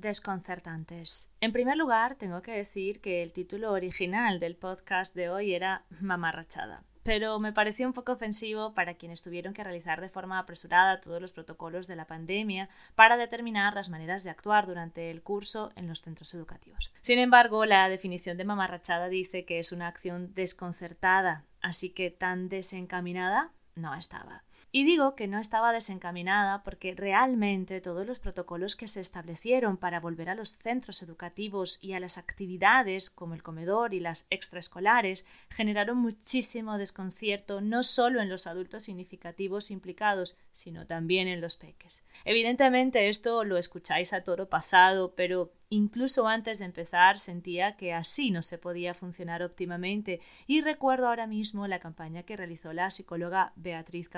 Desconcertantes. En primer lugar, tengo que decir que el título original del podcast de hoy era Mamarrachada, pero me pareció un poco ofensivo para quienes tuvieron que realizar de forma apresurada todos los protocolos de la pandemia para determinar las maneras de actuar durante el curso en los centros educativos. Sin embargo, la definición de mamarrachada dice que es una acción desconcertada, así que tan desencaminada no estaba. Y digo que no estaba desencaminada porque realmente todos los protocolos que se establecieron para volver a los centros educativos y a las actividades como el comedor y las extraescolares generaron muchísimo desconcierto no solo en los adultos significativos implicados, sino también en los peques. Evidentemente esto lo escucháis a toro pasado, pero Incluso antes de empezar sentía que así no se podía funcionar óptimamente y recuerdo ahora mismo la campaña que realizó la psicóloga Beatriz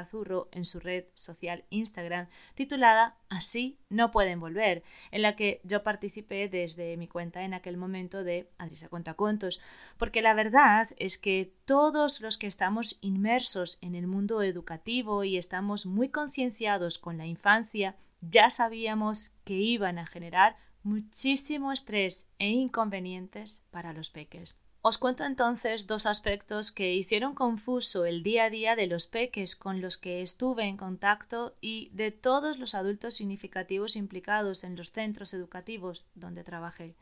En su red social Instagram titulada Así no pueden volver, en la que yo participé desde mi cuenta en aquel momento de Adrisa Contacontos, porque la verdad es que todos los que estamos inmersos en el mundo educativo y estamos muy concienciados con la infancia ya sabíamos que iban a generar muchísimo estrés e inconvenientes para los peques. Os cuento entonces dos aspectos que hicieron confuso el día a día de los peques con los que estuve en contacto y de todos los adultos significativos implicados en los centros educativos donde trabajé.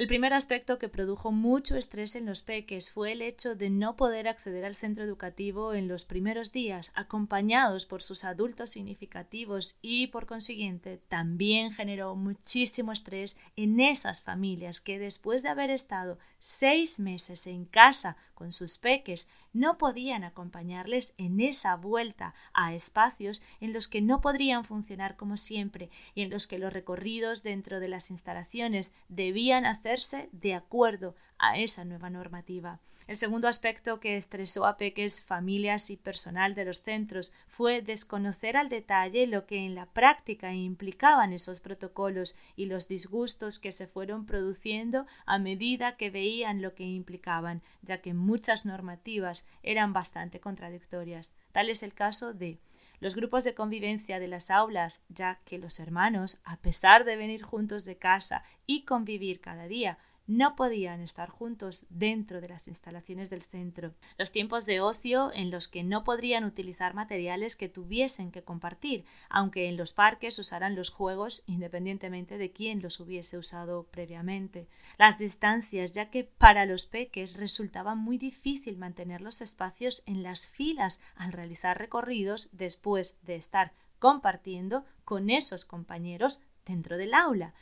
El primer aspecto que produjo mucho estrés en los peques fue el hecho de no poder acceder al centro educativo en los primeros días, acompañados por sus adultos significativos y, por consiguiente, también generó muchísimo estrés en esas familias que, después de haber estado seis meses en casa con sus peques, no podían acompañarles en esa vuelta a espacios en los que no podrían funcionar como siempre y en los que los recorridos dentro de las instalaciones debían hacerse de acuerdo a esa nueva normativa. El segundo aspecto que estresó a peques, familias y personal de los centros fue desconocer al detalle lo que en la práctica implicaban esos protocolos y los disgustos que se fueron produciendo a medida que veían lo que implicaban, ya que muchas normativas eran bastante contradictorias. Tal es el caso de los grupos de convivencia de las aulas, ya que los hermanos, a pesar de venir juntos de casa y convivir cada día, no podían estar juntos dentro de las instalaciones del centro, los tiempos de ocio en los que no podrían utilizar materiales que tuviesen que compartir, aunque en los parques usaran los juegos independientemente de quién los hubiese usado previamente, las distancias, ya que para los peques resultaba muy difícil mantener los espacios en las filas al realizar recorridos después de estar compartiendo con esos compañeros dentro del aula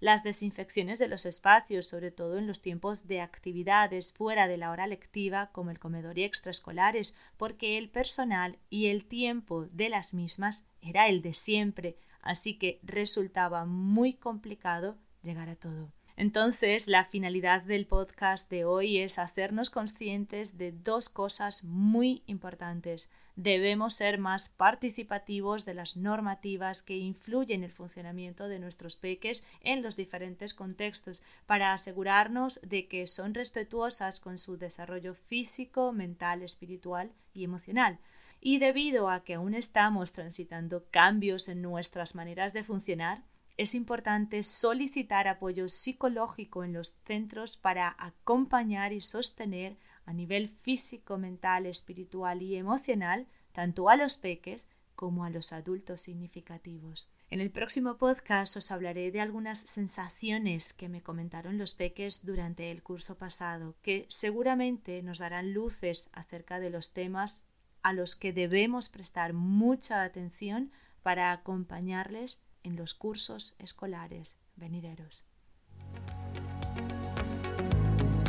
las desinfecciones de los espacios, sobre todo en los tiempos de actividades fuera de la hora lectiva, como el comedor y extraescolares, porque el personal y el tiempo de las mismas era el de siempre, así que resultaba muy complicado llegar a todo. Entonces, la finalidad del podcast de hoy es hacernos conscientes de dos cosas muy importantes. Debemos ser más participativos de las normativas que influyen en el funcionamiento de nuestros peques en los diferentes contextos para asegurarnos de que son respetuosas con su desarrollo físico, mental, espiritual y emocional y debido a que aún estamos transitando cambios en nuestras maneras de funcionar, es importante solicitar apoyo psicológico en los centros para acompañar y sostener a nivel físico, mental, espiritual y emocional tanto a los peques como a los adultos significativos. En el próximo podcast os hablaré de algunas sensaciones que me comentaron los peques durante el curso pasado, que seguramente nos darán luces acerca de los temas a los que debemos prestar mucha atención para acompañarles en los cursos escolares venideros.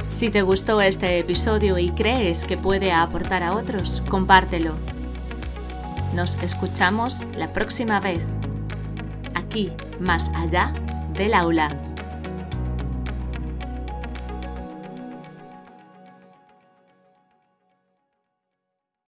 Si te gustó este episodio y crees que puede aportar a otros, compártelo. Nos escuchamos la próxima vez, aquí, más allá del aula.